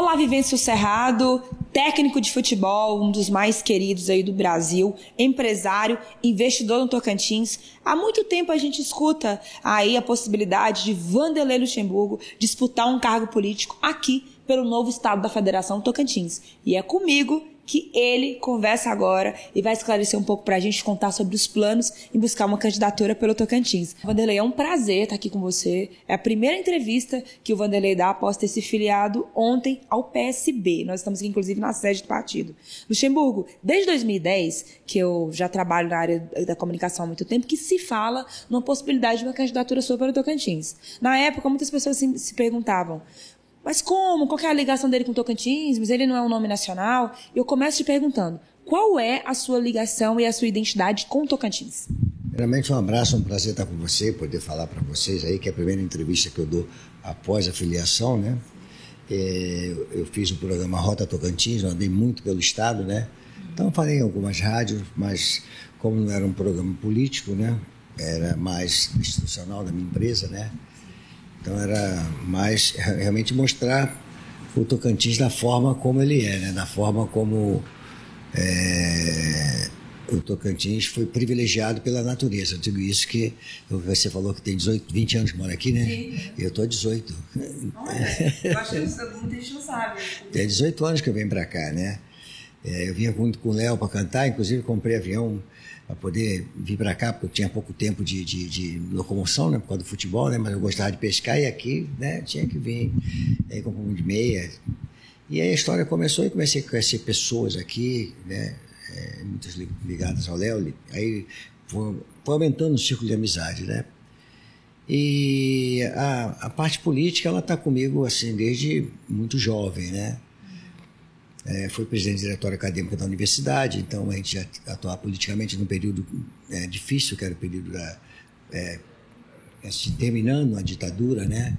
Olá, Vivêncio Cerrado, técnico de futebol, um dos mais queridos aí do Brasil, empresário, investidor no Tocantins. Há muito tempo a gente escuta aí a possibilidade de Vanderlei Luxemburgo disputar um cargo político aqui pelo novo estado da Federação Tocantins. E é comigo que ele conversa agora e vai esclarecer um pouco para a gente contar sobre os planos em buscar uma candidatura pelo Tocantins. Vanderlei, é um prazer estar aqui com você. É a primeira entrevista que o Vanderlei dá após ter se filiado ontem ao PSB. Nós estamos aqui, inclusive, na sede do partido. Luxemburgo, desde 2010, que eu já trabalho na área da comunicação há muito tempo, que se fala numa possibilidade de uma candidatura sua para o Tocantins. Na época, muitas pessoas se perguntavam mas como? Qual é a ligação dele com Tocantins? Mas ele não é um nome nacional. Eu começo te perguntando, qual é a sua ligação e a sua identidade com Tocantins? Primeiramente, um abraço, um prazer estar com você, poder falar para vocês aí, que é a primeira entrevista que eu dou após a filiação, né? É, eu fiz o programa Rota Tocantins, andei muito pelo estado, né? Então falei em algumas rádios, mas como não era um programa político, né? Era mais institucional da minha empresa, né? Então era mais realmente mostrar o Tocantins da forma como ele é, né? da forma como é, o Tocantins foi privilegiado pela natureza. Eu digo isso que você falou que tem 18, 20 anos que mora aqui, né? Sim. Eu estou 18. Olha, eu acho que gente não sabe. Tem 18 anos que eu venho para cá, né? É, eu vinha junto com o Léo para cantar, inclusive comprei avião para poder vir para cá, porque eu tinha pouco tempo de, de, de, locomoção, né, por causa do futebol, né, mas eu gostava de pescar e aqui, né, tinha que vir aí com um de meia. E aí a história começou e comecei a conhecer pessoas aqui, né, é, muitas ligadas ao Léo, aí foi, foi aumentando o círculo de amizade, né. E a, a parte política, ela está comigo, assim, desde muito jovem, né é, foi presidente do diretório acadêmico da universidade, então a gente atuava politicamente num período é, difícil, que era o período da. É, assim, terminando a ditadura, né?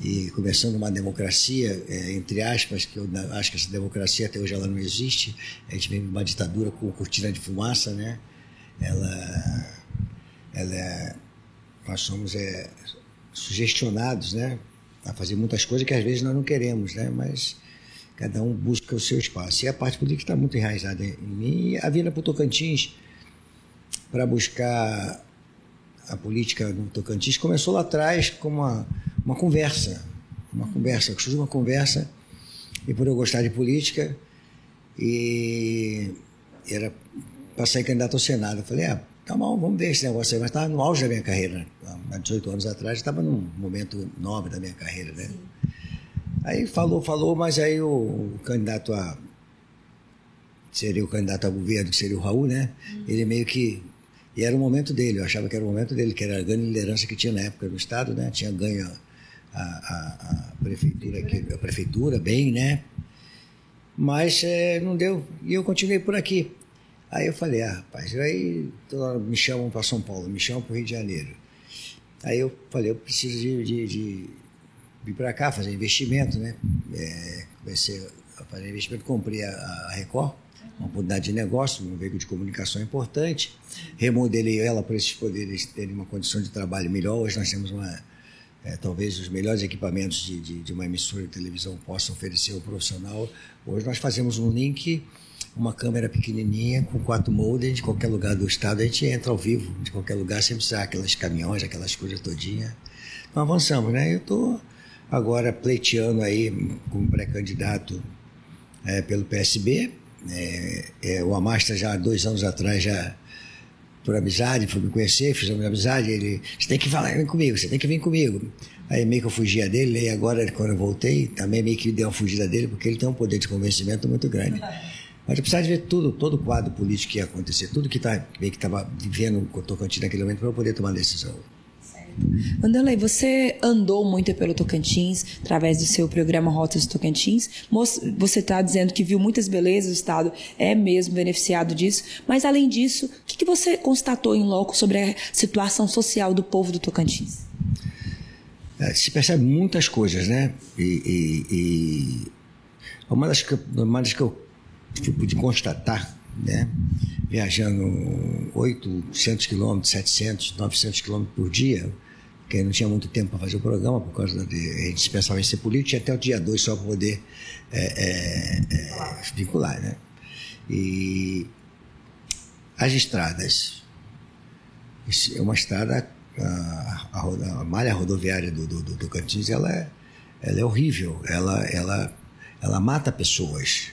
E começando uma democracia, é, entre aspas, que eu acho que essa democracia até hoje ela não existe. A gente vem uma ditadura com cortina de fumaça, né? Ela. ela é, nós somos é, sugestionados, né? A fazer muitas coisas que às vezes nós não queremos, né? Mas Cada um busca o seu espaço. E a parte política está muito enraizada em mim. E a vinda para o Tocantins para buscar a política no Tocantins começou lá atrás com uma, uma conversa. Uma conversa, surgiu uma conversa, e por eu gostar de política, e era para sair candidato ao Senado. Eu falei, ah, tá bom, vamos ver esse negócio aí. Mas estava no auge da minha carreira. Há 18 anos atrás, estava num momento nobre da minha carreira, né? Sim. Aí falou, falou, mas aí o, o candidato a. Seria o candidato a governo, que seria o Raul, né? Uhum. Ele meio que. E era o momento dele, eu achava que era o momento dele, que era a grande liderança que tinha na época no Estado, né? Tinha ganho a, a, a prefeitura, aqui, a prefeitura bem, né? Mas é, não deu. E eu continuei por aqui. Aí eu falei, ah, rapaz, aí me chamam para São Paulo, me chamam para o Rio de Janeiro. Aí eu falei, eu preciso de, de, de vim para cá fazer investimento, né? É, comecei a fazer investimento, comprei a, a Record, uma oportunidade de negócio, um veículo de comunicação importante, remodelei ela para esses poderes terem uma condição de trabalho melhor. Hoje nós temos uma, é, talvez os melhores equipamentos de, de, de, uma emissora de televisão possam oferecer ao profissional. Hoje nós fazemos um link, uma câmera pequenininha com quatro modems de qualquer lugar do estado, a gente entra ao vivo, de qualquer lugar, sem precisar aquelas caminhões, aquelas coisas todinhas. Então avançamos, né? Eu estou agora pleiteando aí como pré-candidato é, pelo PSB. É, é, o Amasta já há dois anos atrás já por amizade, foi me conhecer, fizemos amizade, ele, você tem que falar vem comigo, você tem que vir comigo. Aí meio que eu fugia dele, e agora quando eu voltei, também meio que deu uma fugida dele, porque ele tem um poder de convencimento muito grande. Mas eu precisava ver tudo, todo o quadro político que ia acontecer, tudo que tá, meio que estava vivendo o Tocantins naquele momento para eu poder tomar decisão. Vanderlei, você andou muito pelo Tocantins, através do seu programa Rotas Tocantins. Você está dizendo que viu muitas belezas, o Estado é mesmo beneficiado disso. Mas, além disso, o que, que você constatou em loco sobre a situação social do povo do Tocantins? É, se percebe muitas coisas, né? E, e, e uma, das que, uma das que eu pude constatar, né? Viajando 800 quilômetros, 700, 900 quilômetros por dia, porque não tinha muito tempo para fazer o programa, por causa de. A gente pensava em ser político, tinha até o dia 2 só para poder é, é, é, vincular, né? E as estradas. É uma estrada, a, a, a malha rodoviária do, do, do Tocantins, ela é, ela é horrível, ela, ela, ela mata pessoas.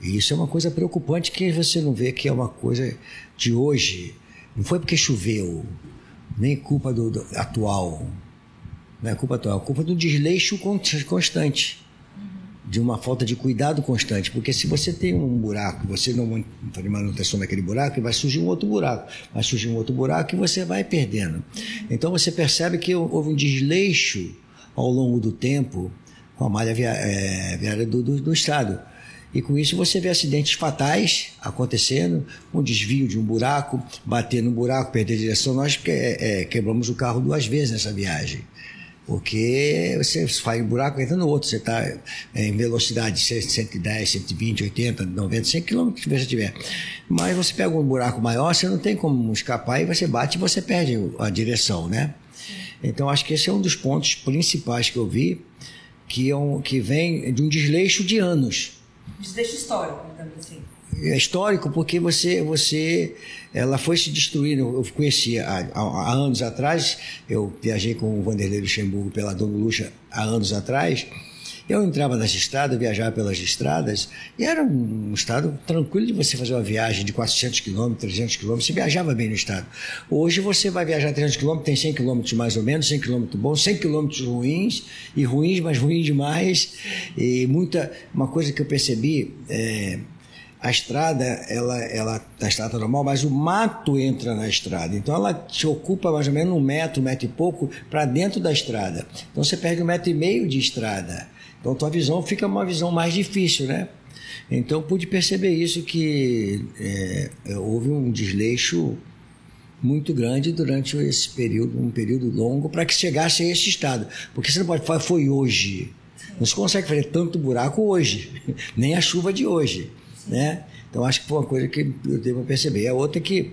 E isso é uma coisa preocupante que você não vê que é uma coisa de hoje. Não foi porque choveu, nem culpa do, do atual. Não é culpa atual, é culpa do desleixo constante de uma falta de cuidado constante, porque se você tem um buraco, você não faz manutenção daquele buraco, vai surgir um outro buraco, vai surgir um outro buraco e você vai perdendo. Então você percebe que houve um desleixo ao longo do tempo com a malha é, viária do, do, do Estado. E com isso você vê acidentes fatais acontecendo, um desvio de um buraco, bater no buraco, perder direção. Nós que, é, é quebramos o carro duas vezes nessa viagem. Porque você faz um buraco entra no outro, você está é, em velocidade de 110, 120, 80, 90, 100 km que você tiver. Mas você pega um buraco maior, você não tem como escapar e você bate e você perde a direção, né? Então acho que esse é um dos pontos principais que eu vi, que, é um, que vem de um desleixo de anos. Desleixo histórico, então, assim. É histórico porque você, você ela foi se destruindo. Eu conheci há, há, anos atrás, eu viajei com o Vanderlei Luxemburgo pela Dona Luxa há anos atrás. Eu entrava nas estradas, viajava pelas estradas, e era um estado tranquilo de você fazer uma viagem de 400 quilômetros, 300 quilômetros, você viajava bem no estado. Hoje você vai viajar 300 quilômetros, tem 100 quilômetros mais ou menos, 100 quilômetros bons, 100 quilômetros ruins, e ruins, mas ruins demais, e muita, uma coisa que eu percebi, é, a estrada, ela, ela a estrada normal, mas o mato entra na estrada. Então ela te ocupa mais ou menos um metro, um metro e pouco para dentro da estrada. Então você perde um metro e meio de estrada. Então tua visão fica uma visão mais difícil, né? Então pude perceber isso que é, houve um desleixo muito grande durante esse período, um período longo, para que chegasse a esse estado. Porque você não pode falar, foi hoje. Não se consegue fazer tanto buraco hoje, nem a chuva de hoje. Né? Então acho que foi uma coisa que eu devo perceber. A outra é que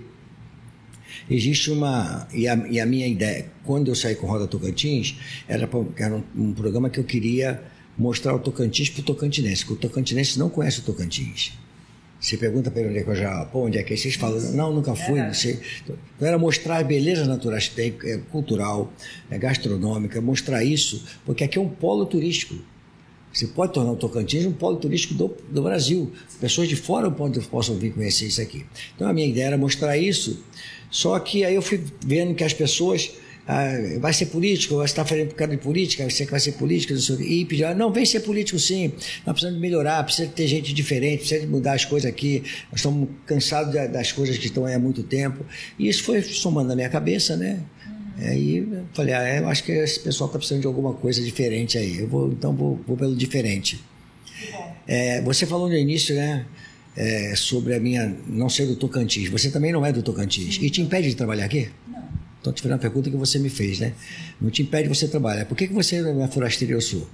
existe uma. E a, e a minha ideia, quando eu saí com Roda Tocantins, era, era um, um programa que eu queria mostrar o Tocantins para o Tocantinense, porque o Tocantinense não conhece o Tocantins. Você pergunta para ele onde é que eu já. Pô, onde é que é? Vocês falam, não, nunca fui, não sei. Então era mostrar a beleza natural é cultural, é gastronômica, mostrar isso, porque aqui é um polo turístico. Você pode tornar o Tocantins um polo turístico do, do Brasil. Pessoas de fora podem, possam vir conhecer isso aqui. Então a minha ideia era mostrar isso. Só que aí eu fui vendo que as pessoas. Ah, vai ser político, você está fazendo por causa de política, você vai ser político, não sei o quê. E pediu, não, vem ser político sim, nós precisamos melhorar, precisa ter gente diferente, precisa mudar as coisas aqui, nós estamos cansados das coisas que estão aí há muito tempo. E isso foi somando na minha cabeça, né? Aí eu falei, ah, eu acho que esse pessoal está precisando de alguma coisa diferente aí. Eu vou, então vou, vou pelo diferente. É, você falou no início, né? É, sobre a minha não ser do Tocantins. Você também não é do Tocantins. Sim. E te impede de trabalhar aqui? Não. Então, te fiz uma pergunta que você me fez, né? Não te impede de você trabalhar. Por que, que você não é forasteiro eu sou?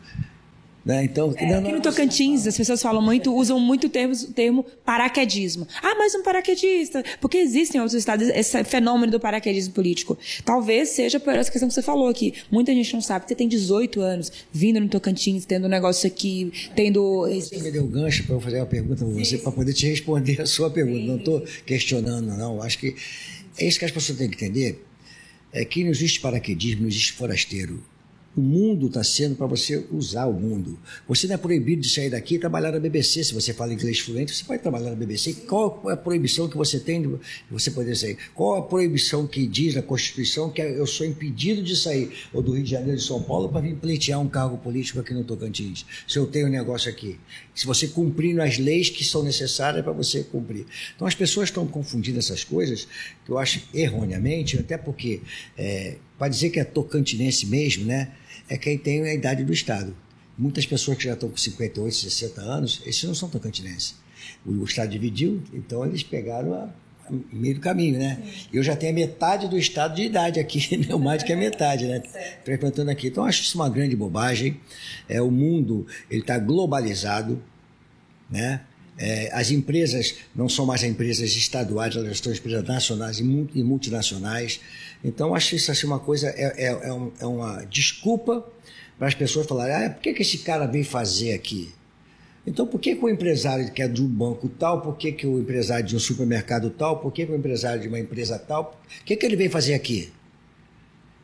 Né? Então, é, não, aqui no Tocantins, as pessoas falam muito, usam muito o termo, termo paraquedismo. Ah, mas um paraquedista. Porque existem em outros estados esse fenômeno do paraquedismo político. Talvez seja por essa questão que você falou aqui. Muita gente não sabe. Você tem 18 anos, vindo no Tocantins, tendo um negócio aqui, tendo. Você me deu um gancho para eu fazer uma pergunta para você, para poder te responder a sua pergunta. Sim. Não estou questionando, não. Acho que é isso que as pessoas têm que entender. É que não existe paraquedismo, não existe forasteiro o mundo está sendo para você usar o mundo. Você não é proibido de sair daqui e trabalhar na BBC. Se você fala inglês fluente, você pode trabalhar na BBC. Qual é a proibição que você tem de você poder sair? Qual a proibição que diz na Constituição que eu sou impedido de sair ou do Rio de Janeiro de São Paulo para vir pleitear um cargo político aqui no Tocantins? Se eu tenho um negócio aqui. Se você cumprir as leis que são necessárias para você cumprir. Então as pessoas estão confundindo essas coisas, que eu acho erroneamente, até porque, é, para dizer que é tocantinense mesmo, né? É quem tem a idade do Estado. Muitas pessoas que já estão com 58, 60 anos, esses não são tocantinenses. O Estado dividiu, então eles pegaram a, a meio do caminho, né? Sim. Eu já tenho a metade do Estado de idade aqui, né? mais do que a metade, né? Frequentando aqui. Então, acho isso uma grande bobagem. É, o mundo ele está globalizado, né? É, as empresas não são mais empresas estaduais, elas estão empresas nacionais e multinacionais. Então, acho isso assim, uma coisa, é, é, é, é uma desculpa para as pessoas falarem: ah, por que, que esse cara veio fazer aqui? Então, por que, que o empresário que é de um banco tal, por que, que o empresário de um supermercado tal, por que, que o empresário de uma empresa tal, o que, que ele veio fazer aqui?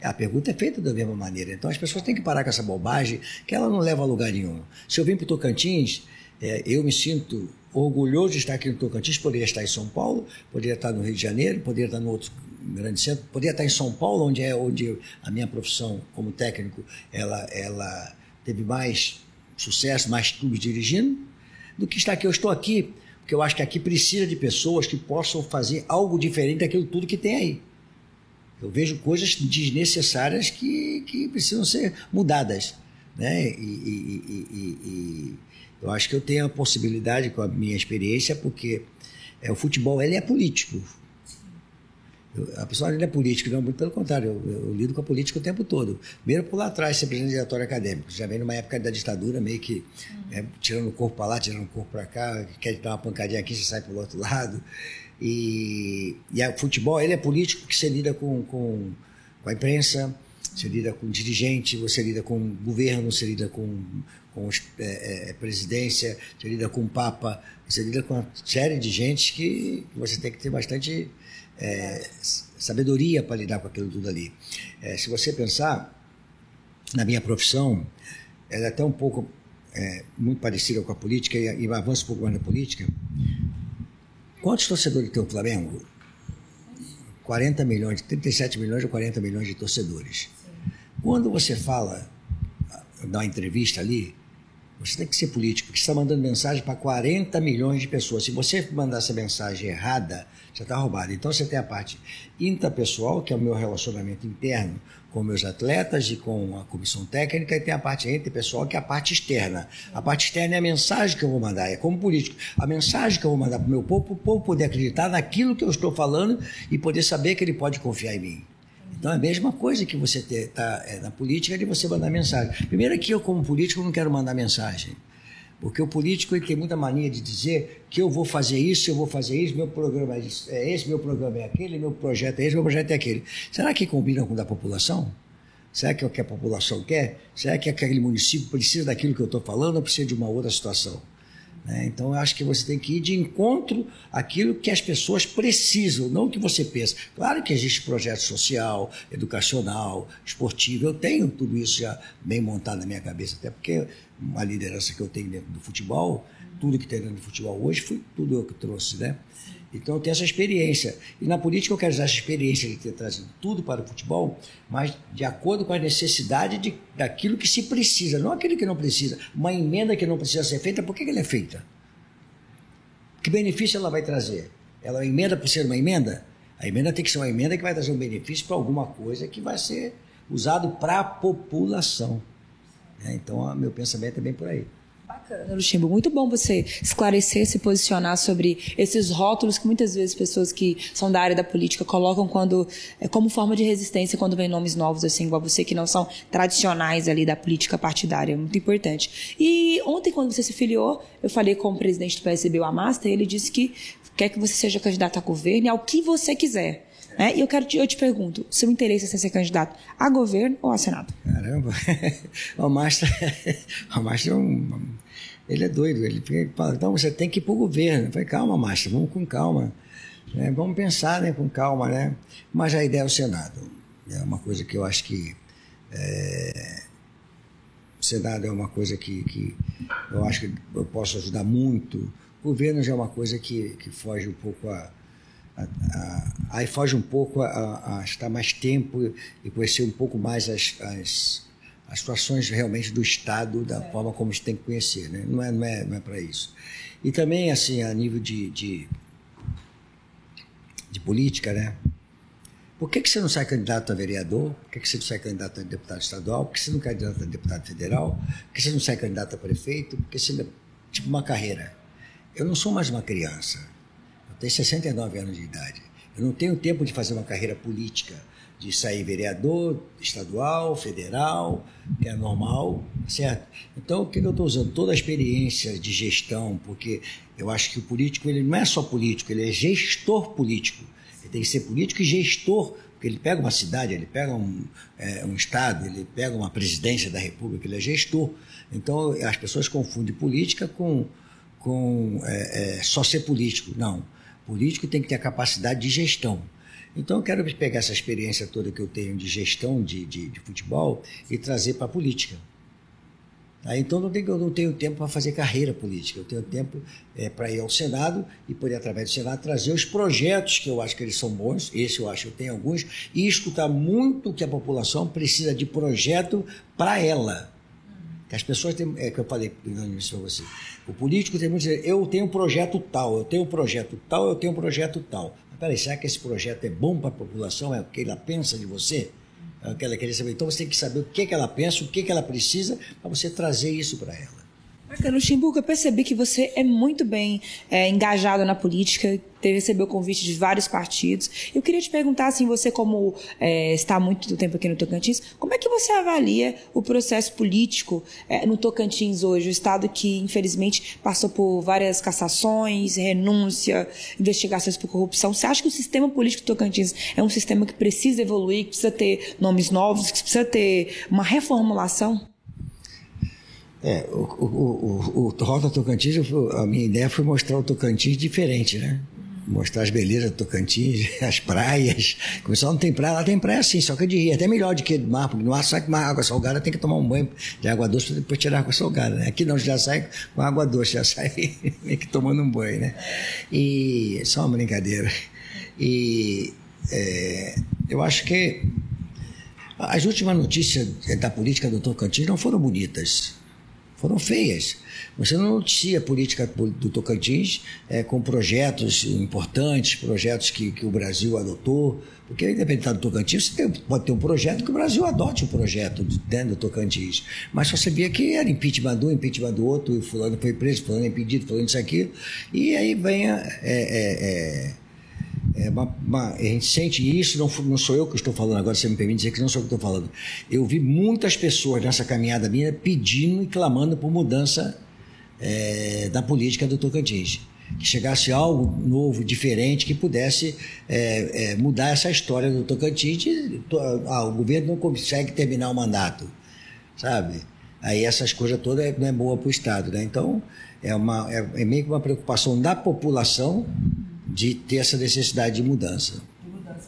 A pergunta é feita da mesma maneira. Então, as pessoas têm que parar com essa bobagem, que ela não leva a lugar nenhum. Se eu vim para o Tocantins, é, eu me sinto orgulhoso de estar aqui no Tocantins, poderia estar em São Paulo, poderia estar no Rio de Janeiro, poderia estar no outro grande centro, poderia estar em São Paulo, onde é onde a minha profissão como técnico ela, ela teve mais sucesso, mais clubes dirigindo, do que estar aqui. Eu estou aqui porque eu acho que aqui precisa de pessoas que possam fazer algo diferente daquilo tudo que tem aí. Eu vejo coisas desnecessárias que, que precisam ser mudadas. Né? E, e, e, e, eu acho que eu tenho a possibilidade com a minha experiência, porque é, o futebol ele é político. Eu, a pessoa não é política, não, muito pelo contrário, eu, eu, lido com a política o tempo todo. Primeiro por lá atrás, ser presidente de diretório acadêmico. Já vem numa época da ditadura, meio que é, tirando o corpo para lá, tirando o corpo para cá, quer dar uma pancadinha aqui, você sai para o outro lado. E, e o futebol ele é político porque você lida com, com, com a imprensa, você lida com dirigente, você lida com governo, você lida com, com é, é, presidência, você lida com Papa, você lida com uma série de gente que você tem que ter bastante é, sabedoria para lidar com aquilo tudo ali. É, se você pensar, na minha profissão, ela é até um pouco é, muito parecida com a política e, e avança um pouco mais na política. Quantos torcedores tem o Flamengo? 40 milhões, 37 milhões ou 40 milhões de torcedores. Quando você fala, dá uma entrevista ali, você tem que ser político, porque você está mandando mensagem para 40 milhões de pessoas. Se você mandar essa mensagem errada, você está roubado. Então você tem a parte intrapessoal, que é o meu relacionamento interno com meus atletas e com a comissão técnica, e tem a parte interpessoal, que é a parte externa. A parte externa é a mensagem que eu vou mandar, é como político. A mensagem que eu vou mandar para o meu povo, para o povo poder acreditar naquilo que eu estou falando e poder saber que ele pode confiar em mim. Então é a mesma coisa que você está é, na política de você mandar mensagem. Primeiro que eu, como político, não quero mandar mensagem. Porque o político ele tem muita mania de dizer que eu vou fazer isso, eu vou fazer isso, meu programa é esse, meu programa é aquele, meu projeto é esse, meu projeto é aquele. Será que combina com o da população? Será que é o que a população quer? Será que aquele município precisa daquilo que eu estou falando ou precisa de uma outra situação? Né? Então, eu acho que você tem que ir de encontro àquilo que as pessoas precisam, não o que você pensa. Claro que existe projeto social, educacional, esportivo. Eu tenho tudo isso já bem montado na minha cabeça, até porque a liderança que eu tenho dentro do futebol, tudo que tem dentro do futebol hoje, foi tudo eu que trouxe, né? Então eu tenho essa experiência. E na política eu quero usar essa experiência de ter trazido tudo para o futebol, mas de acordo com a necessidade de, daquilo que se precisa, não aquilo que não precisa. Uma emenda que não precisa ser feita, por que, que ela é feita? Que benefício ela vai trazer? Ela é uma emenda por ser uma emenda? A emenda tem que ser uma emenda que vai trazer um benefício para alguma coisa que vai ser usado para a população. É, então, meu pensamento é bem por aí. Bacana. Muito bom você esclarecer, se posicionar sobre esses rótulos que muitas vezes pessoas que são da área da política colocam quando é, como forma de resistência quando vem nomes novos, assim, igual você, que não são tradicionais ali da política partidária. Muito importante. E ontem, quando você se filiou, eu falei com o presidente do PSB, o Amasta, e ele disse que quer que você seja candidato a governo e ao que você quiser. Né? E eu quero te, eu te pergunto, seu interesse é ser candidato a governo ou a Senado? Caramba, o Amasta, o Amasta é um, ele é doido, ele fala, então você tem que ir para o governo. Eu falei, calma, Márcio, vamos com calma. É, vamos pensar né, com calma, né? Mas a ideia é o Senado. É uma coisa que eu acho que. É, o Senado é uma coisa que, que eu acho que eu posso ajudar muito. O governo já é uma coisa que, que foge um pouco a. a, a aí foge um pouco a, a, estar mais tempo e conhecer um pouco mais as, as as situações realmente do Estado, da forma como a gente tem que conhecer. Né? Não é, não é, não é para isso. E também, assim, a nível de, de, de política, né? Por que, que você não sai candidato a vereador? Por que, que você não sai candidato a deputado estadual? Por que você não sai candidato a deputado federal? Por que você não sai candidato a prefeito? Porque você, tipo uma carreira. Eu não sou mais uma criança. Tenho 69 anos de idade. Eu não tenho tempo de fazer uma carreira política de sair vereador estadual, federal, que é normal, certo? Então, o que eu estou usando? Toda a experiência de gestão, porque eu acho que o político ele não é só político, ele é gestor político. Ele tem que ser político e gestor, porque ele pega uma cidade, ele pega um, é, um estado, ele pega uma presidência da república, ele é gestor. Então, as pessoas confundem política com, com é, é, só ser político. Não. Político tem que ter a capacidade de gestão. Então, eu quero pegar essa experiência toda que eu tenho de gestão de, de, de futebol e trazer para a política. Tá? Então, não tenho, eu não tenho tempo para fazer carreira política. Eu tenho tempo é, para ir ao Senado e poder, através do Senado, trazer os projetos que eu acho que eles são bons. Esse eu acho que eu tenho alguns. E escutar muito que a população precisa de projeto para ela. As pessoas têm, é que eu falei para você. O político tem muito dizer, eu tenho um projeto tal, eu tenho um projeto tal, eu tenho um projeto tal peraí, será que esse projeto é bom para a população? É o que ela pensa de você? É o que ela queria saber. Então você tem que saber o que, que ela pensa, o que, que ela precisa, para você trazer isso para ela. Bacana, Chimbuca, eu percebi que você é muito bem é, engajado na política, recebeu convite de vários partidos. Eu queria te perguntar, assim, você como é, está há muito tempo aqui no Tocantins, como é que você avalia o processo político é, no Tocantins hoje, o estado que infelizmente passou por várias cassações, renúncia, investigações por corrupção. Você acha que o sistema político do Tocantins é um sistema que precisa evoluir, que precisa ter nomes novos, que precisa ter uma reformulação? É, o, o, o, o Rota Tocantins, a minha ideia foi mostrar o Tocantins diferente, né? Mostrar as belezas do Tocantins, as praias. Como só não tem praia, lá tem praia sim, só que é de rio. Até melhor do que do mar, porque no mar sai com água salgada, tem que tomar um banho de água doce para depois tirar água salgada. Né? Aqui não, já sai com água doce, já sai meio que tomando um banho, né? E só uma brincadeira. E é, eu acho que as últimas notícias da política do Tocantins não foram bonitas foram feias. Você não noticia a política do Tocantins é, com projetos importantes, projetos que, que o Brasil adotou, porque independente do Tocantins, você tem, pode ter um projeto que o Brasil adote o um projeto dentro do Tocantins. Mas só sabia que era impeachment do, impeachment do outro, e fulano foi preso, fulano é impedido, fulano isso, aquilo. E aí vem a, é, é, é a gente sente isso, não, não sou eu que estou falando agora, você me permite dizer que não sou eu que estou falando. Eu vi muitas pessoas nessa caminhada minha pedindo e clamando por mudança é, da política do Tocantins. Que chegasse algo novo, diferente, que pudesse é, é, mudar essa história do Tocantins. ah, o governo não consegue terminar o mandato, sabe? Aí essas coisas todas não é boa para o Estado, né? Então, é, uma, é, é meio que uma preocupação da população de ter essa necessidade de mudança.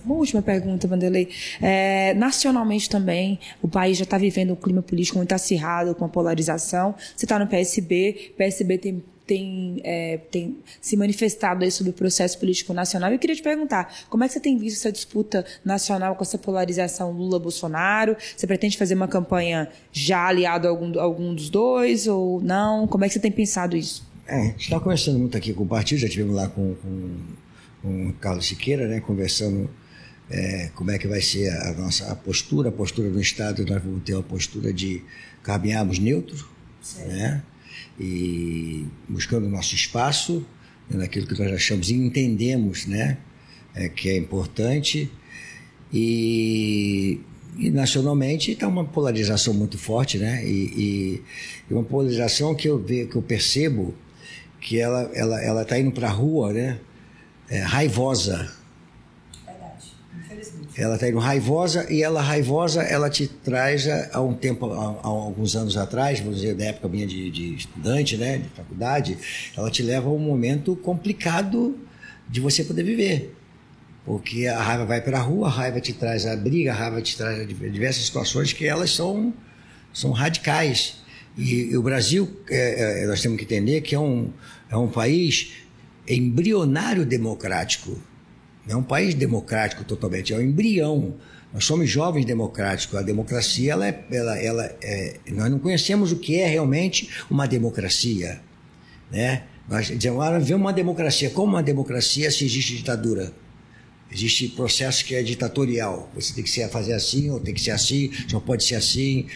Uma última pergunta, Vanderlei. É, nacionalmente também, o país já está vivendo um clima político muito acirrado, com a polarização. Você está no PSB, PSB tem, tem, é, tem se manifestado aí sobre o processo político nacional. Eu queria te perguntar, como é que você tem visto essa disputa nacional com essa polarização Lula-Bolsonaro? Você pretende fazer uma campanha já aliado a algum, a algum dos dois ou não? Como é que você tem pensado isso? É, a gente está conversando muito aqui com o partido, já tivemos lá com, com, com o Carlos Siqueira, né, conversando é, como é que vai ser a nossa a postura, a postura do Estado, nós vamos ter uma postura de caminharmos neutro, né, e buscando o nosso espaço, naquilo que nós achamos e entendemos, né, é, que é importante, e, e nacionalmente está uma polarização muito forte, né, e, e, uma polarização que eu, que eu percebo que ela ela ela está indo para a rua, né? É, raivosa. Verdade, infelizmente. Ela está indo raivosa e ela raivosa ela te traz há um tempo, há, há alguns anos atrás, vamos dizer da época minha de, de estudante, né, de faculdade, ela te leva a um momento complicado de você poder viver. Porque a raiva vai para a rua, a raiva te traz a briga, a raiva te traz diversas situações que elas são, são radicais. E, o Brasil, é, é, nós temos que entender que é um, é um país embrionário democrático. Não é um país democrático totalmente, é um embrião. Nós somos jovens democráticos. A democracia, ela, é, ela, ela é, nós não conhecemos o que é realmente uma democracia. Né? Nós dizemos, ah, uma democracia. Como uma democracia se existe ditadura? Existe processo que é ditatorial. Você tem que ser, fazer assim, ou tem que ser assim, só pode ser assim.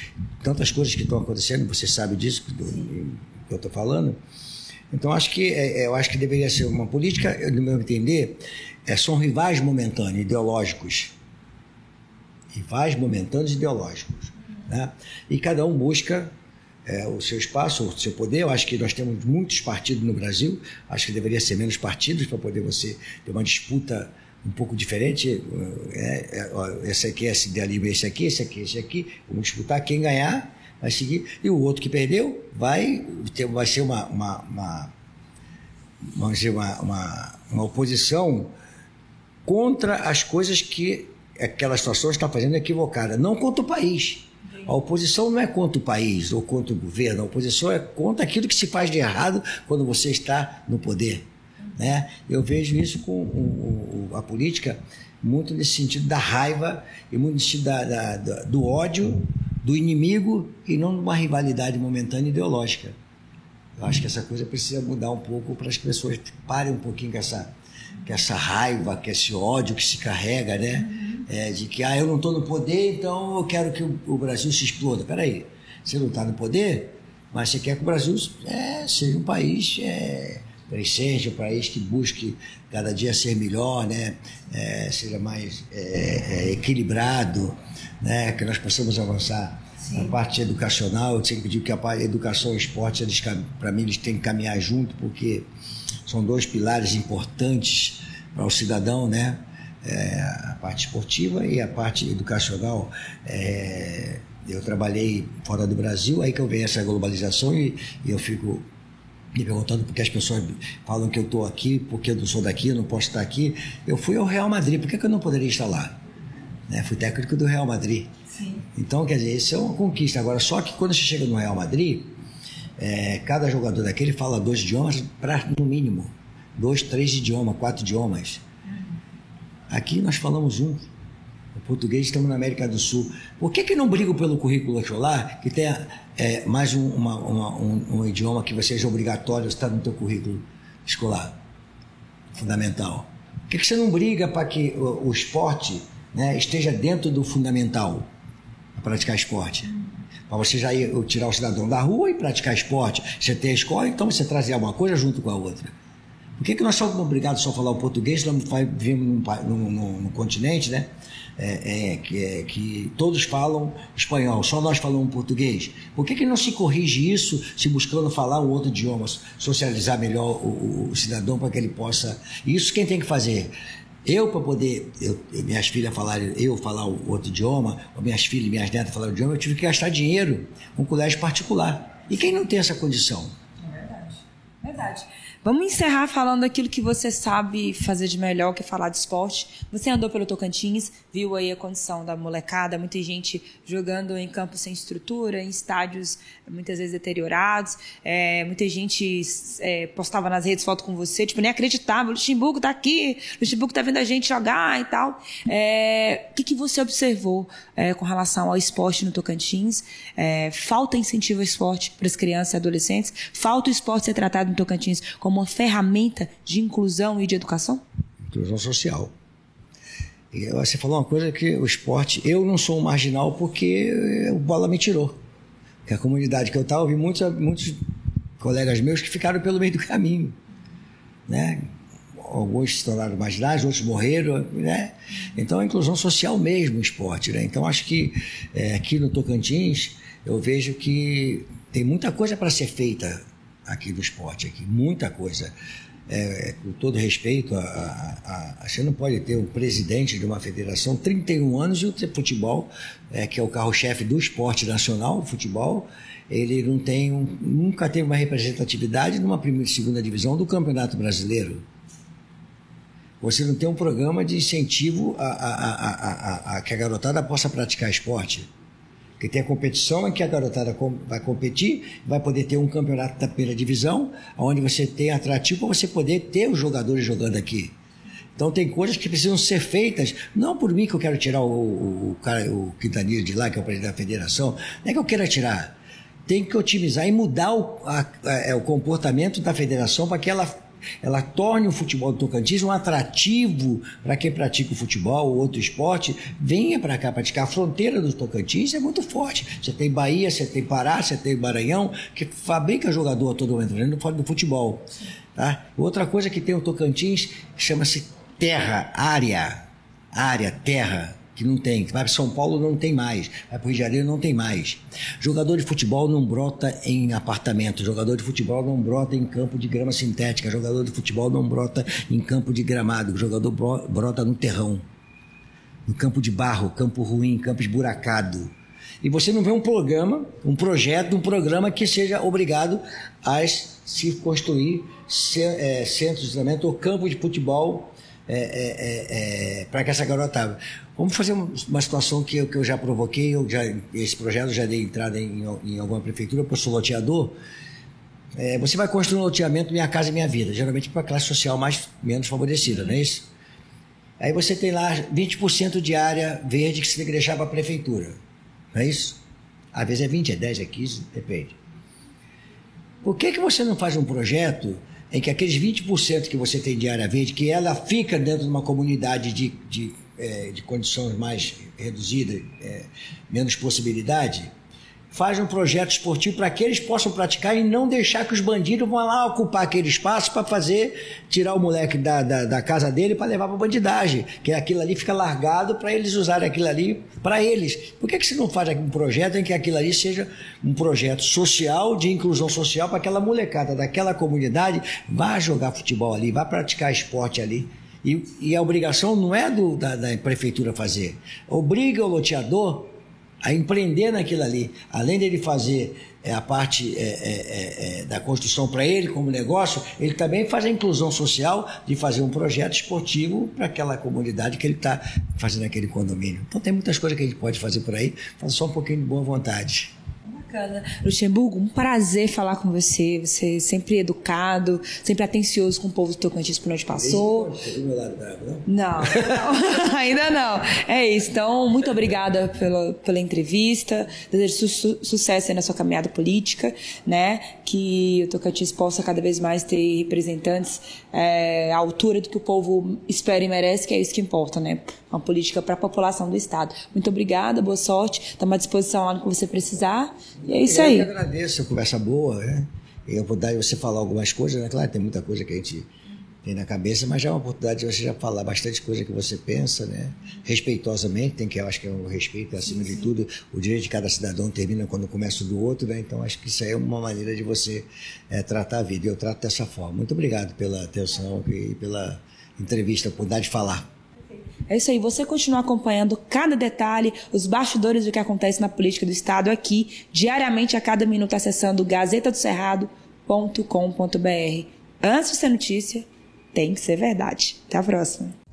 Tantas coisas que estão acontecendo, você sabe disso que eu estou falando. Então, acho que, é, é, eu acho que deveria ser uma política, no meu entender, é, são rivais momentâneos, ideológicos. rivais momentâneos ideológicos. Né? E cada um busca é, o seu espaço, o seu poder. Eu acho que nós temos muitos partidos no Brasil, acho que deveria ser menos partidos para poder você ter uma disputa um pouco diferente. É, é, esse aqui, esse idealismo, esse aqui, esse aqui, esse aqui. Vamos disputar. Quem ganhar vai seguir. E o outro que perdeu vai, ter, vai ser uma, uma, uma vamos dizer, uma, uma, uma oposição contra as coisas que aquela situação está fazendo equivocada, não contra o país. A oposição não é contra o país ou contra o governo, a oposição é contra aquilo que se faz de errado quando você está no poder. Né? Eu vejo isso com o, o, a política muito nesse sentido da raiva e muito nesse sentido da, da, da, do ódio do inimigo e não numa rivalidade momentânea ideológica. Eu acho que essa coisa precisa mudar um pouco para as pessoas parem um pouquinho com essa, com essa raiva, com esse ódio que se carrega, né? é, de que ah, eu não estou no poder, então eu quero que o, o Brasil se exploda. Peraí, você não está no poder, mas você quer que o Brasil é, seja um país é, crescente, um país que busque cada dia ser melhor, né? É, seja mais é, é, equilibrado, né? que nós possamos avançar Sim. na parte educacional. Eu sempre digo que a educação e esporte, para mim, eles têm que caminhar junto, porque são dois pilares importantes para o cidadão, né? é, a parte esportiva e a parte educacional. É, eu trabalhei fora do Brasil, aí que eu venho essa globalização e, e eu fico me perguntando porque as pessoas falam que eu estou aqui, porque eu não sou daqui, eu não posso estar aqui. Eu fui ao Real Madrid, por que, que eu não poderia estar lá? Né? Fui técnico do Real Madrid. Sim. Então, quer dizer, isso é uma conquista. Agora, só que quando você chega no Real Madrid, é, cada jogador daquele fala dois idiomas, para no mínimo. Dois, três idiomas, quatro idiomas. Aqui nós falamos um. O português estamos na América do Sul. Por que, que não brigo pelo currículo escolar, que tenha é, mais um, uma, uma, um, um, idioma que seja obrigatório estar no teu currículo escolar fundamental? Por que, que você não briga para que o, o esporte né, esteja dentro do fundamental para praticar esporte? Para você já ir tirar o cidadão da rua e praticar esporte. Você tem a escola, então você trazer alguma coisa junto com a outra. Por que, que nós somos obrigados só a falar o português, nós vivemos num, num, num, continente, né? É, é, que, é, que, todos falam espanhol, só nós falamos português. Por que, que não se corrige isso se buscando falar um outro idioma, socializar melhor o, o cidadão para que ele possa. Isso quem tem que fazer? Eu, para poder eu, minhas filhas falarem, eu falar o outro idioma, ou minhas filhas e minhas netas falarem o idioma, eu tive que gastar dinheiro com um colégio particular. E quem não tem essa condição? É verdade. Verdade. Vamos encerrar falando aquilo que você sabe fazer de melhor, que é falar de esporte. Você andou pelo Tocantins, viu aí a condição da molecada, muita gente jogando em campos sem estrutura, em estádios muitas vezes deteriorados. É, muita gente é, postava nas redes foto com você, tipo, nem acreditava, Luxemburgo tá aqui, Luxemburgo tá vendo a gente jogar e tal. É, o que, que você observou é, com relação ao esporte no Tocantins? É, falta incentivo ao esporte para as crianças e adolescentes? Falta o esporte ser tratado no Tocantins como uma ferramenta de inclusão e de educação? Inclusão social. E você falou uma coisa que o esporte, eu não sou um marginal porque o bola me tirou. Que a comunidade que eu estava, eu vi muitos, muitos colegas meus que ficaram pelo meio do caminho. Né? Alguns se tornaram marginais, outros morreram. Né? Então, a inclusão social mesmo, o esporte. Né? Então, acho que é, aqui no Tocantins, eu vejo que tem muita coisa para ser feita aqui no esporte, aqui, muita coisa. É, com todo respeito, a, a, a, você não pode ter um presidente de uma federação 31 anos e o futebol, é, que é o carro-chefe do esporte nacional, o futebol, ele não tem um, nunca teve uma representatividade numa primeira e segunda divisão do Campeonato Brasileiro. Você não tem um programa de incentivo a, a que a garotada possa praticar esporte. Porque tem a competição em que a garotada vai competir, vai poder ter um campeonato da primeira divisão, onde você tem atrativo para você poder ter os jogadores jogando aqui. Então tem coisas que precisam ser feitas, não por mim que eu quero tirar o, o, o, cara, o Quintanilha de lá, que é o presidente da federação, não é que eu queira tirar. Tem que otimizar e mudar o, a, a, é, o comportamento da federação para que ela ela torne o futebol do Tocantins um atrativo para quem pratica o futebol ou outro esporte, venha para cá praticar. A fronteira do Tocantins é muito forte. Você tem Bahia, você tem Pará, você tem Maranhão, que fabrica jogador a todo momento, né? fora do futebol. Tá? Outra coisa que tem o Tocantins chama-se terra, área, área, terra, que não tem. Vai para São Paulo, não tem mais. Vai para o Rio de Janeiro, não tem mais. Jogador de futebol não brota em apartamento. Jogador de futebol não brota em campo de grama sintética. Jogador de futebol não brota em campo de gramado. Jogador brota no terrão. No campo de barro, campo ruim, campo esburacado. E você não vê um programa, um projeto, um programa que seja obrigado a se construir é, centros de treinamento ou campo de futebol é, é, é, é para que essa garota. Vamos fazer uma situação que eu, que eu já provoquei, eu já, esse projeto já dei entrada em, em alguma prefeitura, eu sou loteador. É, você vai construir um loteamento Minha Casa Minha Vida, geralmente para a classe social mais menos favorecida, não é isso? Aí você tem lá 20% de área verde que você tem que deixar para a prefeitura, não é isso? Às vezes é 20, é 10, é 15, depende. Por que, que você não faz um projeto em que aqueles 20% que você tem de área verde, que ela fica dentro de uma comunidade de, de, é, de condições mais reduzidas, é, menos possibilidade, faz um projeto esportivo para que eles possam praticar e não deixar que os bandidos vão lá ocupar aquele espaço para fazer, tirar o moleque da, da, da casa dele para levar para bandidagem, que aquilo ali fica largado para eles usarem aquilo ali para eles. Por que, que você não faz um projeto em que aquilo ali seja um projeto social, de inclusão social, para aquela molecada daquela comunidade vá jogar futebol ali, vá praticar esporte ali. E, e a obrigação não é do, da, da prefeitura fazer. Obriga o loteador a empreender naquilo ali. Além dele fazer é, a parte é, é, é, é da construção para ele como negócio, ele também faz a inclusão social de fazer um projeto esportivo para aquela comunidade que ele está fazendo aquele condomínio. Então tem muitas coisas que a gente pode fazer por aí, faz só um pouquinho de boa vontade. Bacana. Luxemburgo, um prazer falar com você. Você é sempre educado, sempre atencioso com o povo do Tocantins por onde passou. Do meu lado não? Não, não ainda não. É isso. Então, muito obrigada pela, pela entrevista. Desejo su sucesso na sua caminhada política, né? Que o Tocantins possa cada vez mais ter representantes é, à altura do que o povo espera e merece, que é isso que importa, né? Uma política para a população do Estado. Muito obrigada, boa sorte. Estamos à disposição lá no que você precisar. E é isso eu aí. Eu agradeço conversa boa, né? E a oportunidade de você falar algumas coisas, né? Claro, tem muita coisa que a gente tem na cabeça, mas já é uma oportunidade de você já falar bastante coisa que você pensa, né? Respeitosamente, tem que, eu acho que é o respeito acima sim, sim. de tudo. O direito de cada cidadão termina quando começa o do outro, né? Então acho que isso aí é uma maneira de você é, tratar a vida. E eu trato dessa forma. Muito obrigado pela atenção e pela entrevista, por dar de falar. É isso aí, você continua acompanhando cada detalhe, os bastidores do que acontece na política do Estado aqui, diariamente, a cada minuto, acessando gazetadocerrado.com.br. Antes de ser notícia, tem que ser verdade. Até a próxima.